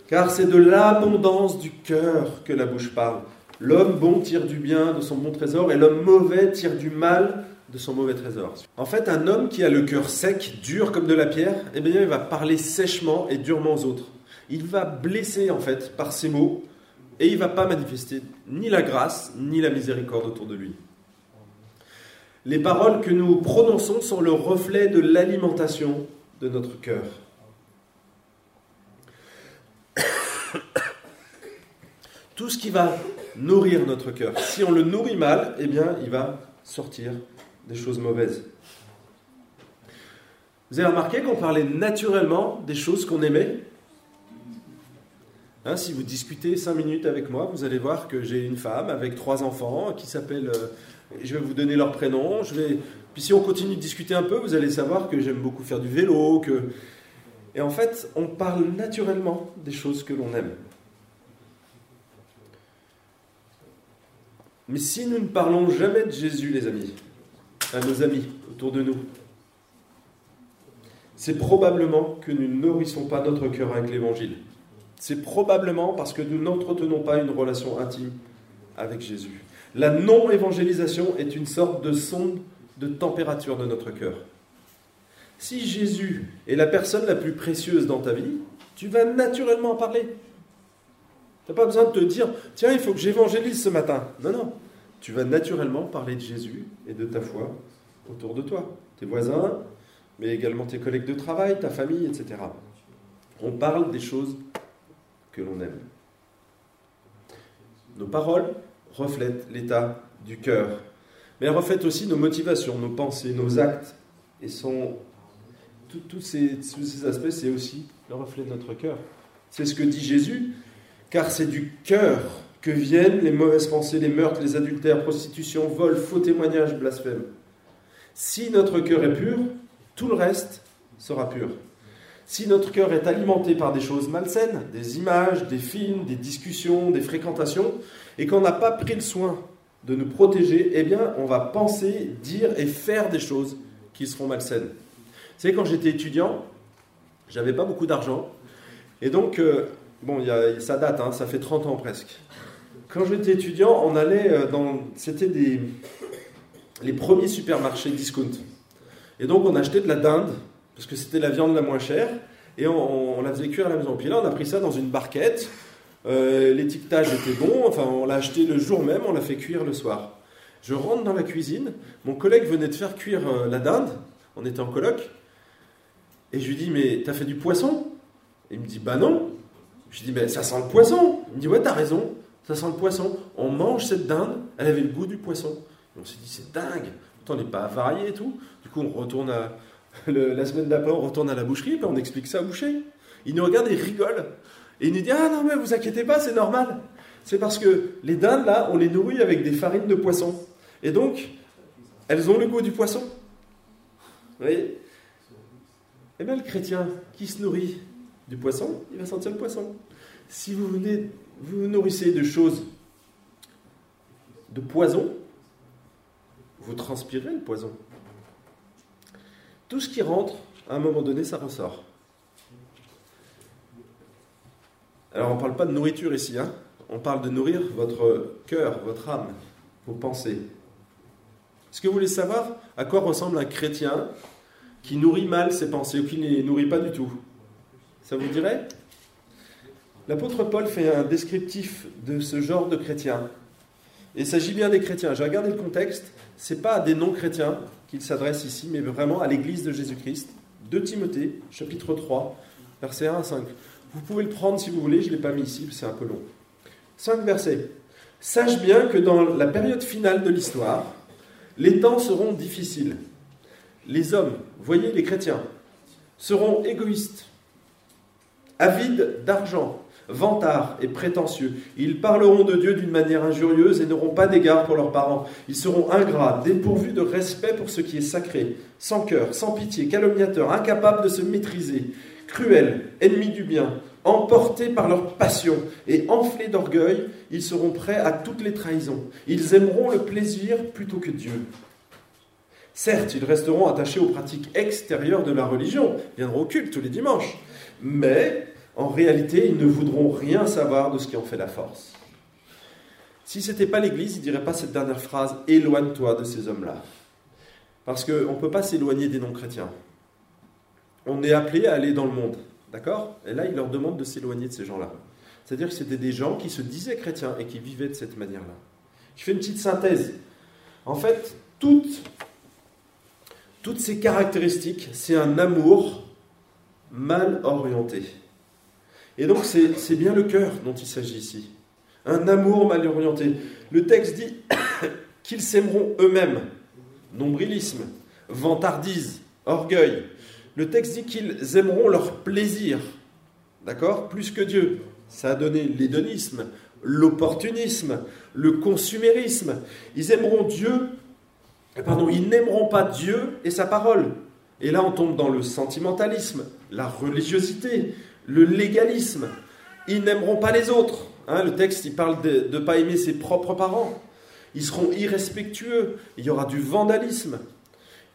Car c'est de l'abondance du cœur que la bouche parle. L'homme bon tire du bien de son bon trésor et l'homme mauvais tire du mal de son mauvais trésor. En fait, un homme qui a le cœur sec, dur comme de la pierre, eh bien, il va parler sèchement et durement aux autres. Il va blesser en fait par ses mots et il va pas manifester ni la grâce ni la miséricorde autour de lui. Les paroles que nous prononçons sont le reflet de l'alimentation de notre cœur. Tout ce qui va nourrir notre cœur, si on le nourrit mal, eh bien, il va sortir des choses mauvaises. Vous avez remarqué qu'on parlait naturellement des choses qu'on aimait? Hein, Si vous discutez cinq minutes avec moi, vous allez voir que j'ai une femme avec trois enfants qui s'appelle... Euh, je vais vous donner leur prénom. Je vais, puis si on continue de discuter un peu, vous allez savoir que j'aime beaucoup faire du vélo. Que... Et en fait, on parle naturellement des choses que l'on aime. Mais si nous ne parlons jamais de Jésus, les amis, à nos amis autour de nous, c'est probablement que nous ne nourrissons pas notre cœur avec l'Évangile. C'est probablement parce que nous n'entretenons pas une relation intime avec Jésus. La non-évangélisation est une sorte de sonde de température de notre cœur. Si Jésus est la personne la plus précieuse dans ta vie, tu vas naturellement en parler. Tu n'as pas besoin de te dire, tiens, il faut que j'évangélise ce matin. Non, non. Tu vas naturellement parler de Jésus et de ta foi autour de toi. Tes voisins, mais également tes collègues de travail, ta famille, etc. On parle des choses que l'on aime. Nos paroles reflètent l'état du cœur, mais elles reflètent aussi nos motivations, nos pensées, nos actes, et sont tous ces, ces aspects, c'est aussi le reflet de notre cœur. C'est ce que dit Jésus, car c'est du cœur que viennent les mauvaises pensées, les meurtres, les adultères, prostitution, vol, faux témoignages, blasphème. Si notre cœur est pur, tout le reste sera pur. Si notre cœur est alimenté par des choses malsaines, des images, des films, des discussions, des fréquentations, et qu'on n'a pas pris le soin de nous protéger, eh bien, on va penser, dire et faire des choses qui seront malsaines. Vous savez, quand j'étais étudiant, j'avais pas beaucoup d'argent, et donc, euh, bon, y a, ça date, hein, ça fait 30 ans presque. Quand j'étais étudiant, on allait euh, dans. C'était des. les premiers supermarchés discount. Et donc on achetait de la dinde, parce que c'était la viande la moins chère, et on, la faisait cuire à la maison. Puis là, on a pris ça dans une barquette. Euh, l'étiquetage était bon, enfin on l'a acheté le jour même, on l'a fait cuire le soir. Je rentre dans la cuisine, mon collègue venait de faire cuire euh, la dinde, on était en coloc, et je lui dis Mais t'as fait du poisson? Il me dit Bah non. Je lui dis Mais ça sent le poisson. Il me dit Ouais, t'as raison, ça sent le poisson. On mange cette dinde, elle avait le goût du poisson. on s'est dit C'est dingue, on n'est pas varié et tout. Du coup, on retourne à, la semaine d'après, on retourne à la boucherie, et on explique ça au boucher. Il nous regarde et il rigole. Et il nous dit Ah non, mais vous inquiétez pas, c'est normal. C'est parce que les dindes, là, on les nourrit avec des farines de poisson. Et donc, elles ont le goût du poisson. Vous voyez? Eh bien, le chrétien qui se nourrit du poisson, il va sentir le poisson. Si vous venez, vous, nourrissez de choses de poison, vous transpirez le poison. Tout ce qui rentre, à un moment donné, ça ressort. Alors on ne parle pas de nourriture ici, hein on parle de nourrir votre cœur, votre âme, vos pensées. Est-ce que vous voulez savoir à quoi ressemble un chrétien qui nourrit mal ses pensées ou qui ne les nourrit pas du tout? Ça vous dirait? L'apôtre Paul fait un descriptif de ce genre de chrétien. il s'agit bien des chrétiens. J'ai regardé le contexte c'est pas à des non-chrétiens qu'il s'adresse ici, mais vraiment à l'Église de Jésus-Christ. De Timothée, chapitre 3, versets 1 à 5. Vous pouvez le prendre si vous voulez, je ne l'ai pas mis ici, c'est un peu long. 5 versets. Sache bien que dans la période finale de l'histoire, les temps seront difficiles. Les hommes, voyez les chrétiens, seront égoïstes, avides d'argent, vantards et prétentieux. Ils parleront de Dieu d'une manière injurieuse et n'auront pas d'égard pour leurs parents. Ils seront ingrats, dépourvus de respect pour ce qui est sacré, sans cœur, sans pitié, calomniateurs, incapables de se maîtriser, cruels, ennemis du bien, emportés par leur passion et enflés d'orgueil, ils seront prêts à toutes les trahisons. Ils aimeront le plaisir plutôt que Dieu. Certes, ils resteront attachés aux pratiques extérieures de la religion, viendront au culte tous les dimanches, mais en réalité, ils ne voudront rien savoir de ce qui en fait la force. Si ce n'était pas l'Église, il ne dirait pas cette dernière phrase Éloigne-toi de ces hommes-là. Parce qu'on ne peut pas s'éloigner des non-chrétiens. On est appelé à aller dans le monde. D'accord? Et là, il leur demande de s'éloigner de ces gens-là. C'est-à-dire que c'était des gens qui se disaient chrétiens et qui vivaient de cette manière-là. Je fais une petite synthèse. En fait, toute toutes ces caractéristiques, c'est un amour mal orienté. Et donc c'est bien le cœur dont il s'agit ici. Un amour mal orienté. Le texte dit qu'ils s'aimeront eux-mêmes. Nombrilisme, vantardise, orgueil. Le texte dit qu'ils aimeront leur plaisir. D'accord? Plus que Dieu. Ça a donné l'hédonisme, l'opportunisme, le consumérisme. Ils aimeront Dieu, pardon, ils n'aimeront pas Dieu et sa parole. Et là, on tombe dans le sentimentalisme, la religiosité, le légalisme. Ils n'aimeront pas les autres. Hein, le texte, il parle de ne pas aimer ses propres parents. Ils seront irrespectueux. Il y aura du vandalisme.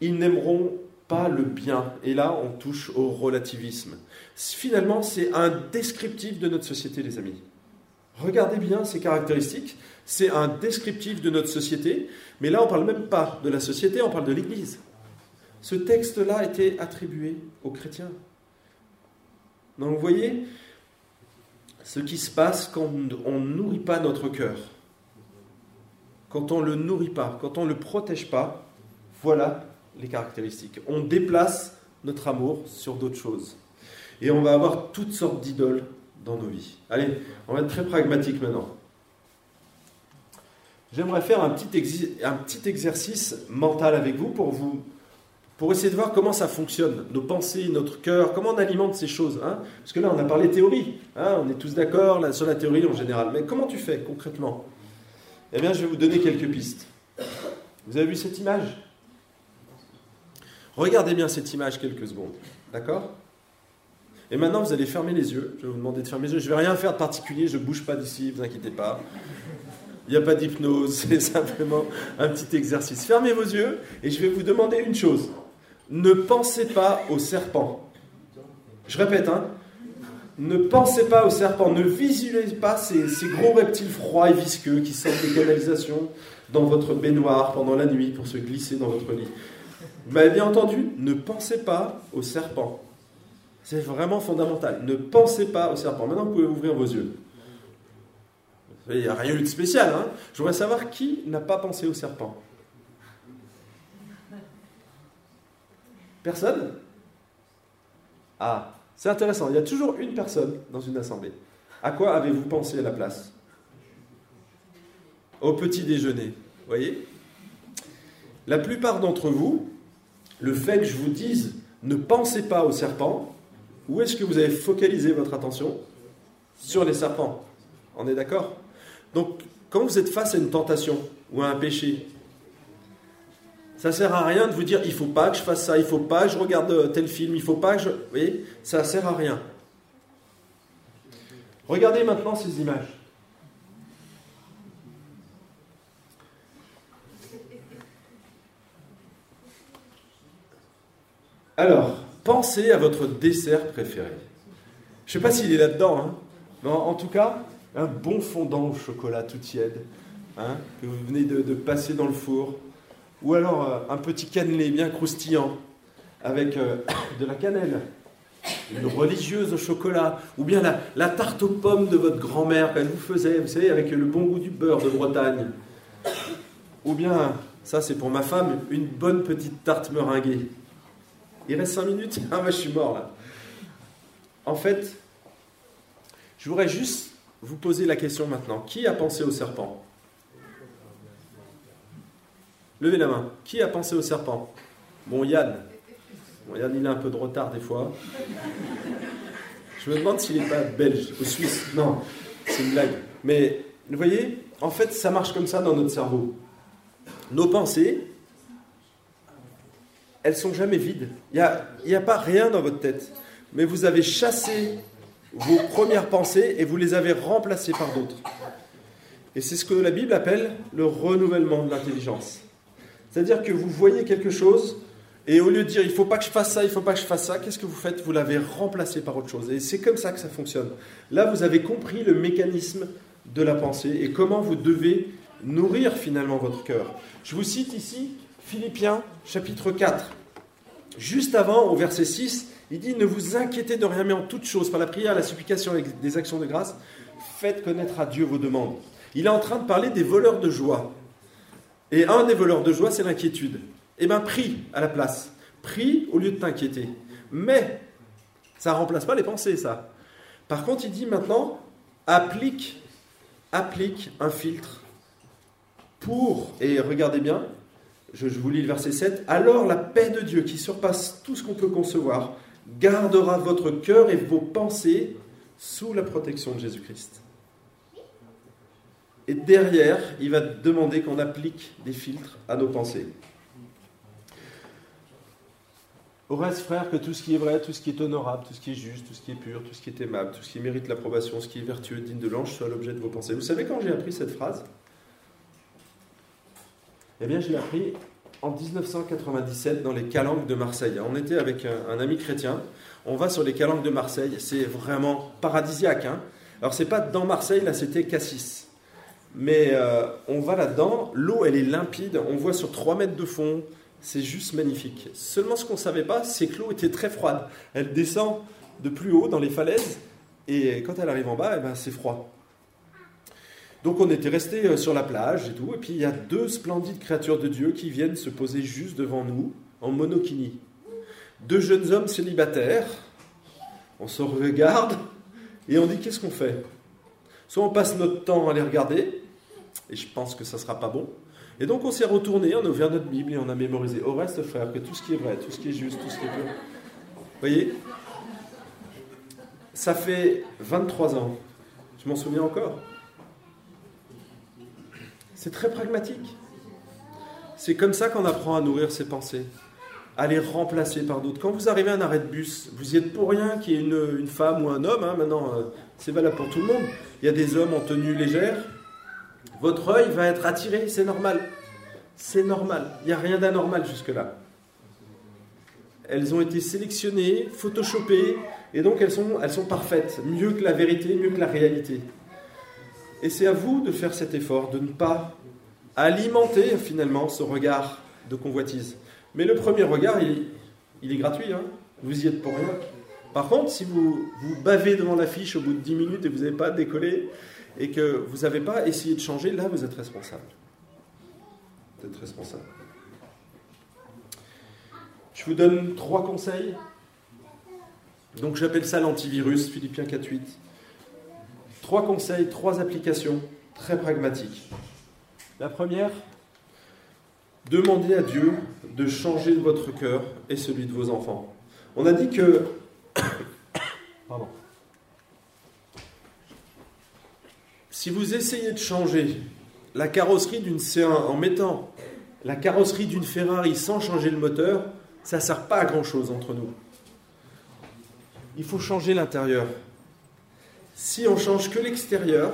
Ils n'aimeront pas le bien. Et là, on touche au relativisme. Finalement, c'est un descriptif de notre société, les amis. Regardez bien ces caractéristiques. C'est un descriptif de notre société. Mais là, on ne parle même pas de la société, on parle de l'Église. Ce texte-là été attribué aux chrétiens. Donc vous voyez ce qui se passe quand on ne nourrit pas notre cœur. Quand on ne le nourrit pas, quand on ne le protège pas, voilà les caractéristiques. On déplace notre amour sur d'autres choses. Et on va avoir toutes sortes d'idoles dans nos vies. Allez, on va être très pragmatique maintenant. J'aimerais faire un petit, un petit exercice mental avec vous pour vous pour essayer de voir comment ça fonctionne, nos pensées, notre cœur, comment on alimente ces choses. Hein Parce que là, on a parlé théorie, hein on est tous d'accord sur la théorie en général, mais comment tu fais concrètement? Eh bien, je vais vous donner quelques pistes. Vous avez vu cette image? Regardez bien cette image quelques secondes, d'accord? Et maintenant, vous allez fermer les yeux. Je vais vous demander de fermer les yeux. Je ne vais rien faire de particulier, je ne bouge pas d'ici, vous inquiétez pas. Il n'y a pas d'hypnose, c'est simplement un petit exercice. Fermez vos yeux et je vais vous demander une chose ne pensez pas au serpent. Je répète, hein, ne pensez pas au serpent, ne visualisez pas ces, gros reptiles froids et visqueux qui sortent des canalisations dans votre baignoire pendant la nuit pour se glisser dans votre lit. Mais bien entendu, ne pensez pas au serpent. C'est vraiment fondamental. Ne pensez pas au serpent. Maintenant, vous pouvez ouvrir vos yeux. Il n'y a rien de spécial. Hein Je voudrais savoir qui n'a pas pensé au serpent. Personne Ah, c'est intéressant. Il y a toujours une personne dans une assemblée. À quoi avez-vous pensé à la place? Au petit déjeuner. Voyez? La plupart d'entre vous, le fait que je vous dise ne pensez pas au serpent, où est-ce que vous avez focalisé votre attention? Sur les serpents. On est d'accord? Donc, quand vous êtes face à une tentation ou à un péché, ça sert à rien de vous dire il faut pas que je fasse ça, il faut pas que je regarde euh, tel film, il faut pas que je. Vous voyez Ça sert à rien. Regardez maintenant ces images. Alors, pensez à votre dessert préféré. Je ne sais pas s'il est là-dedans, hein, mais en, tout cas, un bon fondant au chocolat tout tiède, hein, que vous venez de passer dans le four, ou alors euh, un petit cannelé bien croustillant avec euh, de la cannelle, une religieuse au chocolat, ou bien la, tarte aux pommes de votre grand-mère qu'elle vous faisait, vous savez, avec le bon goût du beurre de Bretagne. Ou bien, ça c'est pour ma femme, une bonne petite tarte meringuée. Il reste cinq minutes Ah, moi je suis mort là. En fait, je voudrais juste vous poser la question maintenant. Qui a pensé au serpent? Levez la main. Qui a pensé au serpent? Bon, Yann. Bon, Yann, il a un peu de retard des fois. Je me demande s'il n'est pas belge ou suisse. Non, c'est une blague. Mais vous voyez, en fait, ça marche comme ça dans notre cerveau. Nos pensées, elles sont jamais vides. Il n'y a, a pas rien dans votre tête. Mais vous avez chassé vos premières pensées et vous les avez remplacées par d'autres. Et c'est ce que la Bible appelle le renouvellement de l'intelligence. C'est-à-dire que vous voyez quelque chose et au lieu de dire il faut pas que je fasse ça, il faut pas que je fasse ça, qu'est-ce que vous faites? Vous l'avez remplacé par autre chose. Et c'est comme ça que ça fonctionne. Là, vous avez compris le mécanisme de la pensée et comment vous devez nourrir finalement votre cœur. Je vous cite ici Philippiens chapitre 4. Juste avant, au verset 6, il dit Ne vous inquiétez de rien, mais en toute chose, par la prière, la supplication et des actions de grâce, faites connaître à Dieu vos demandes. Il est en train de parler des voleurs de joie. Et un des voleurs de joie, c'est l'inquiétude. Eh bien, prie à la place. Prie au lieu de t'inquiéter. Mais ça ne remplace pas les pensées, ça. Par contre, il dit maintenant, applique, applique un filtre pour, et regardez bien, je, je vous lis le verset 7, alors la paix de Dieu qui surpasse tout ce qu'on peut concevoir, gardera votre cœur et vos pensées sous la protection de Jésus-Christ. Et derrière, il va demander qu'on applique des filtres à nos pensées. Reste, frère, que tout ce qui est vrai, tout ce qui est honorable, tout ce qui est juste, tout ce qui est pur, tout ce qui est aimable, tout ce qui mérite l'approbation, ce qui est vertueux, digne de l'ange, soit l'objet de vos pensées. Vous savez quand j'ai appris cette phrase? Eh bien, je l'ai appris en 1997 dans les calanques de Marseille. On était avec un, ami chrétien. On va sur les calanques de Marseille. C'est vraiment paradisiaque. Hein Alors, c'est pas dans Marseille, là, c'était Cassis. Mais euh, on va là-dedans. L'eau, elle est limpide. On voit sur 3 mètres de fond. C'est juste magnifique. Seulement, ce qu'on ne savait pas, c'est que l'eau était très froide. Elle descend de plus haut dans les falaises. Et quand elle arrive en bas, eh ben, c'est froid. Donc on était resté euh, sur la plage et tout, et puis il y a deux splendides créatures de Dieu qui viennent se poser juste devant nous, en monokini. Deux jeunes hommes célibataires, on se regarde et on dit qu'est-ce qu'on fait? Soit on passe notre temps à les regarder, et je pense que ça sera pas bon. Et donc on s'est retourné, on a ouvert notre Bible et on a mémorisé. Au reste, frère, que tout ce qui est vrai, tout ce qui est juste, tout ce qui est pur. Vous voyez? Ça fait 23 ans. Je m'en souviens encore. C'est très pragmatique. C'est comme ça qu'on apprend à nourrir ses pensées, à les remplacer par d'autres. Quand vous arrivez à un arrêt de bus, vous y êtes pour rien qu'il y ait une, femme ou un homme, hein, maintenant euh, c'est valable pour tout le monde. Il y a des hommes en tenue légère. Votre œil va être attiré, c'est normal. C'est normal. Il n'y a rien d'anormal jusque-là. Elles ont été sélectionnées, photoshopées, et donc elles sont, elles sont parfaites, mieux que la vérité, mieux que la réalité. Et c'est à vous de faire cet effort, de ne pas alimenter finalement ce regard de convoitise. Mais le premier regard, il, est gratuit, hein. vous y êtes pour rien. Par contre, si vous vous bavez devant l'affiche au bout de 10 minutes et vous n'avez pas décollé et que vous n'avez pas essayé de changer, là vous êtes responsable. Vous êtes responsable. Je vous donne trois conseils. Donc j'appelle ça l'antivirus, Philippiens 4.8. Trois conseils, trois applications très pragmatiques. La première, demandez à Dieu de changer votre cœur et celui de vos enfants. On a dit que... Pardon. Si vous essayez de changer la carrosserie d'une C1 en mettant la carrosserie d'une Ferrari sans changer le moteur, ça ne sert pas à grand-chose entre nous. Il faut changer l'intérieur. Si on change que l'extérieur,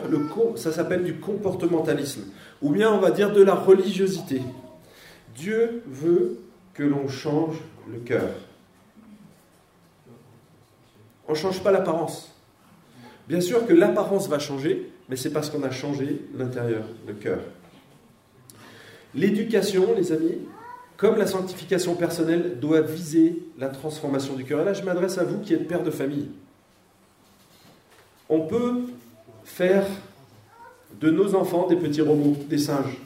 ça s'appelle du comportementalisme, ou bien on va dire de la religiosité. Dieu veut que l'on change le cœur. On ne change pas l'apparence. Bien sûr que l'apparence va changer, mais c'est parce qu'on a changé l'intérieur, le cœur. L'éducation, les amis, comme la sanctification personnelle, doit viser la transformation du cœur. Et là, je m'adresse à vous qui êtes père de famille on peut faire de nos enfants des petits robots, des singes,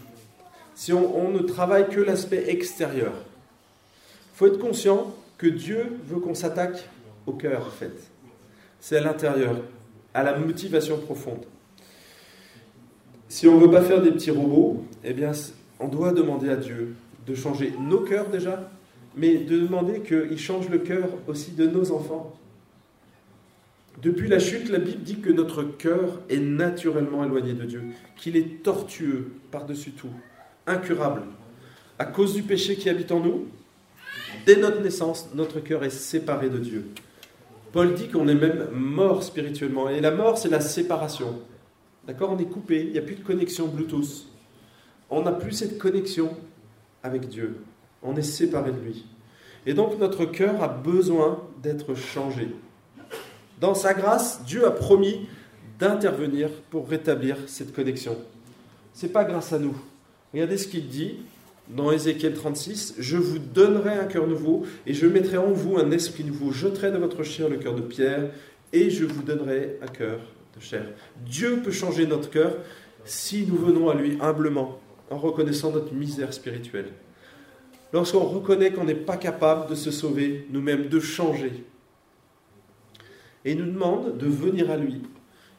si on, ne travaille que l'aspect extérieur. Il faut être conscient que Dieu veut qu'on s'attaque au cœur, en fait. C'est à l'intérieur, à la motivation profonde. Si on ne veut pas faire des petits robots, eh bien, on doit demander à Dieu de changer nos cœurs déjà, mais de demander qu'il change le cœur aussi de nos enfants. Depuis la chute, la Bible dit que notre cœur est naturellement éloigné de Dieu, qu'il est tortueux par-dessus tout, incurable. À cause du péché qui habite en nous, dès notre naissance, notre cœur est séparé de Dieu. Paul dit qu'on est même mort spirituellement. Et la mort, c'est la séparation. D'accord On est coupé, il n'y a plus de connexion Bluetooth. On n'a plus cette connexion avec Dieu. On est séparé de lui. Et donc notre cœur a besoin d'être changé. Dans sa grâce, Dieu a promis d'intervenir pour rétablir cette connexion. Ce n'est pas grâce à nous. Regardez ce qu'il dit dans Ézéchiel 36, Je vous donnerai un cœur nouveau et je mettrai en vous un esprit nouveau. Je jeterai de votre chair le cœur de pierre et je vous donnerai un cœur de chair. Dieu peut changer notre cœur si nous venons à lui humblement, en reconnaissant notre misère spirituelle. lorsqu'on reconnaît qu'on n'est pas capable de se sauver nous-mêmes, de changer. Et il nous demande de venir à lui.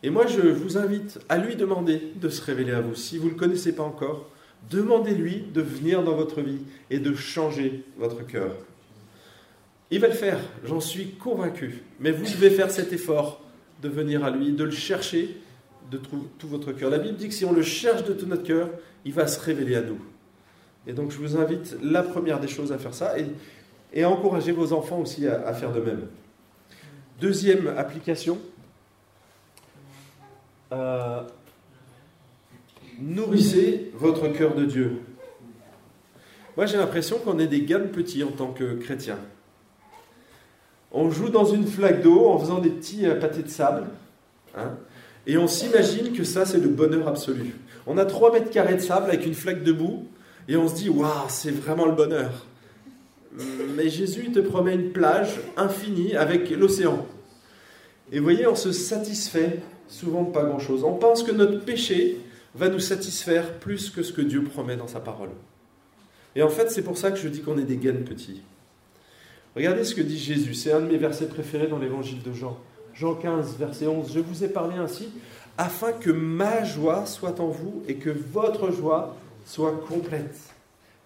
Et moi, je vous invite à lui demander de se révéler à vous. Si vous ne le connaissez pas encore, demandez-lui de venir dans votre vie et de changer votre cœur. Il va le faire, j'en suis convaincu. Mais vous devez faire cet effort de venir à lui, de le chercher de tout, votre cœur. La Bible dit que si on le cherche de tout notre cœur, il va se révéler à nous. Et donc je vous invite, la première des choses, à faire ça et, à encourager vos enfants aussi à, faire de même. Deuxième application, euh, nourrissez votre cœur de Dieu. Moi j'ai l'impression qu'on est des gars petits en tant que chrétiens. On joue dans une flaque d'eau en faisant des petits euh, pâtés de sable. Hein, et on s'imagine que ça, c'est le bonheur absolu. On a 3 mètres carrés de sable avec une flaque de boue. Et on se dit, waouh, c'est vraiment le bonheur. Mais Jésus te promet une plage infinie avec l'océan. Et vous voyez, on se satisfait souvent de pas grand-chose. On pense que notre péché va nous satisfaire plus que ce que Dieu promet dans sa parole. Et en fait, c'est pour ça que je dis qu'on est des gaines petits. Regardez ce que dit Jésus. C'est un de mes versets préférés dans l'évangile de Jean. Jean 15, verset 11. Je vous ai parlé ainsi afin que ma joie soit en vous et que votre joie soit complète.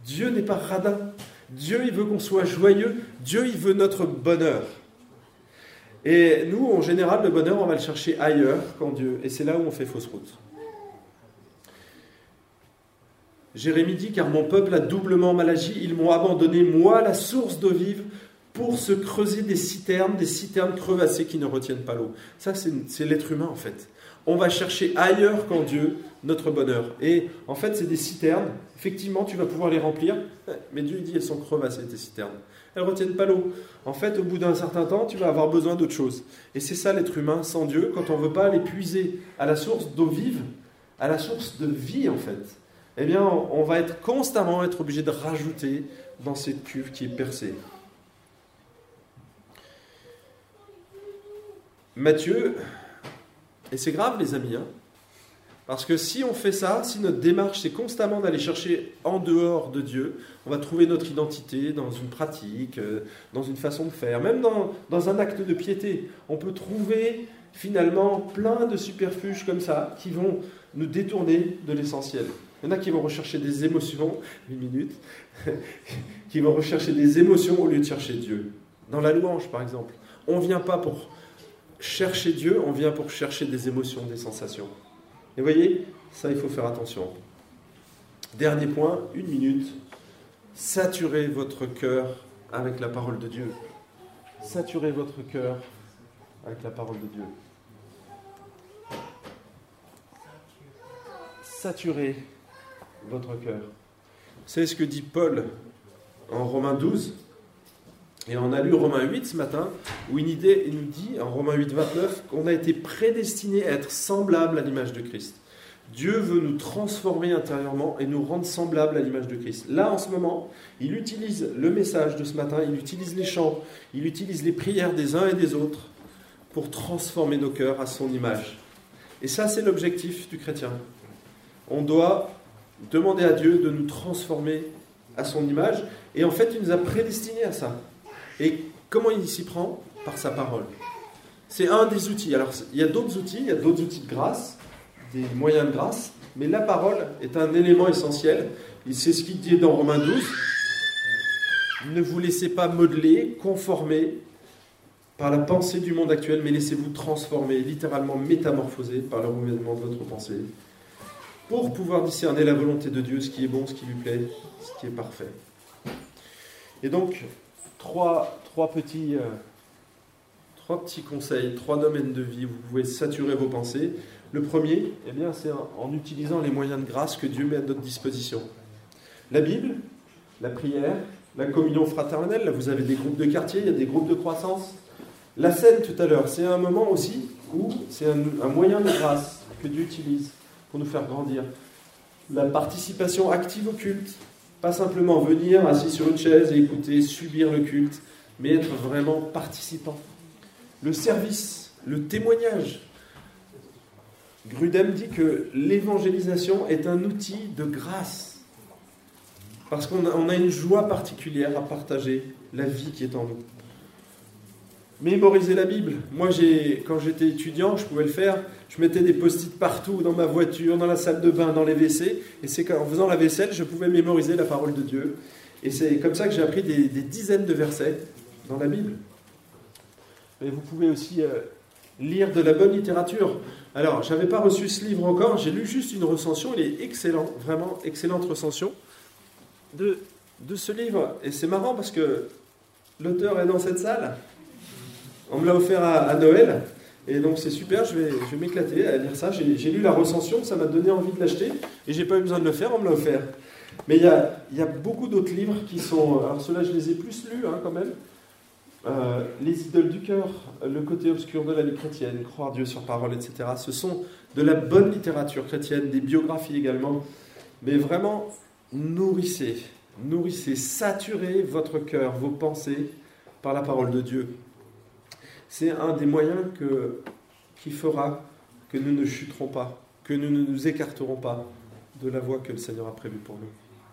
Dieu n'est pas radin. Dieu, il veut qu'on soit joyeux. Dieu, il veut notre bonheur. Et nous, en général, le bonheur, on va le chercher ailleurs qu'en Dieu. Et c'est là où on fait fausse route. Jérémie dit, car mon peuple a doublement mal agi, ils m'ont abandonné, moi, la source d'eau vive, pour se creuser des citernes, des citernes crevassées qui ne retiennent pas l'eau. Ça, c'est l'être humain en fait. On va chercher ailleurs qu'en Dieu notre bonheur. Et en fait, c'est des citernes. Effectivement, tu vas pouvoir les remplir, mais Dieu dit elles sont crevassées, tes citernes. Elles ne retiennent pas l'eau. En fait, au bout d'un certain temps, tu vas avoir besoin d'autre chose. Et c'est ça l'être humain sans Dieu, quand on ne veut pas aller puiser à la source d'eau vive, à la source de vie en fait. Eh bien, on va être constamment être obligé de rajouter dans cette cuve qui est percée. Matthieu, et c'est grave les amis, hein, parce que si on fait ça, si notre démarche c'est constamment d'aller chercher en dehors de Dieu, on va trouver notre identité dans une pratique, euh, dans une façon de faire, même dans, dans un acte de piété. On peut trouver finalement plein de superfuges comme ça qui vont nous détourner de l'essentiel. Il y en a qui vont rechercher des émotions, une minute, qui vont rechercher des émotions au lieu de chercher Dieu. Dans la louange, par exemple. On ne vient pas pour chercher Dieu, on vient pour chercher des émotions, des sensations. Et voyez, ça, il faut faire attention. Dernier point, une minute. Saturez votre cœur avec la parole de Dieu. Saturez votre cœur avec la parole de Dieu. Saturez votre cœur. C'est ce que dit Paul en Romains 12. Et on a lu Romains 8 ce matin, où une idée nous dit, en Romains 8, 29, qu'on a été prédestiné à être semblable à l'image de Christ. Dieu veut nous transformer intérieurement et nous rendre semblables à l'image de Christ. Là, en ce moment, il utilise le message de ce matin, il utilise les chants, il utilise les prières des uns et des autres pour transformer nos cœurs à son image. Et ça, c'est l'objectif du chrétien. On doit demander à Dieu de nous transformer à son image, et en fait, il nous a prédestinés à ça. Et comment il s'y prend Par sa parole. C'est un des outils. Alors, il y a d'autres outils, il y a d'autres outils de grâce, des moyens de grâce, mais la parole est un élément essentiel. C'est ce qu'il dit dans Romains 12. Ne vous laissez pas modeler, conformer par la pensée du monde actuel, mais laissez-vous transformer, littéralement métamorphoser par le renouvellement de votre pensée, pour pouvoir discerner la volonté de Dieu, ce qui est bon, ce qui lui plaît, ce qui est parfait. Et donc, trois, trois, petits, euh, trois petits conseils, trois domaines de vie où vous pouvez saturer vos pensées. Le premier, eh bien, c'est en utilisant les moyens de grâce que Dieu met à notre disposition. La Bible, la prière, la communion fraternelle, là vous avez des groupes de quartier, il y a des groupes de croissance. La scène tout à l'heure, c'est un moment aussi où c'est un, un moyen de grâce que Dieu utilise pour nous faire grandir. La participation active au culte, pas simplement venir assis sur une chaise et écouter, subir le culte, mais être vraiment participant. Le service, le témoignage. Grudem dit que l'évangélisation est un outil de grâce. Parce qu'on a, une joie particulière à partager la vie qui est en nous. Mémoriser la Bible. Moi, quand j'étais étudiant, je pouvais le faire. Je mettais des post-it partout, dans ma voiture, dans la salle de bain, dans les WC. Et c'est qu'en faisant la vaisselle, je pouvais mémoriser la parole de Dieu. Et c'est comme ça que j'ai appris des, dizaines de versets dans la Bible. Et vous pouvez aussi euh, lire de la bonne littérature. Alors, je n'avais pas reçu ce livre encore, j'ai lu juste une recension, il est excellent, vraiment excellente recension de, de ce livre. Et c'est marrant parce que l'auteur est dans cette salle. On me l'a offert à, Noël. Et donc c'est super, je vais, je vais m'éclater à lire ça. J'ai lu la recension, ça m'a donné envie de l'acheter. Et j'ai pas eu besoin de le faire, on me l'a offert. Mais il y a, y a, beaucoup d'autres livres qui sont... Alors ceux-là, je les ai plus lus hein, quand même. Euh, les idoles du cœur, le côté obscur de la vie chrétienne, croire Dieu sur parole, etc. Ce sont de la bonne littérature chrétienne, des biographies également. Mais vraiment, nourrissez, nourrissez, saturez votre cœur, vos pensées par la parole de Dieu. C'est un des moyens qui fera que nous ne chuterons pas, que nous ne nous écarterons pas de la voie que le Seigneur a prévue pour nous.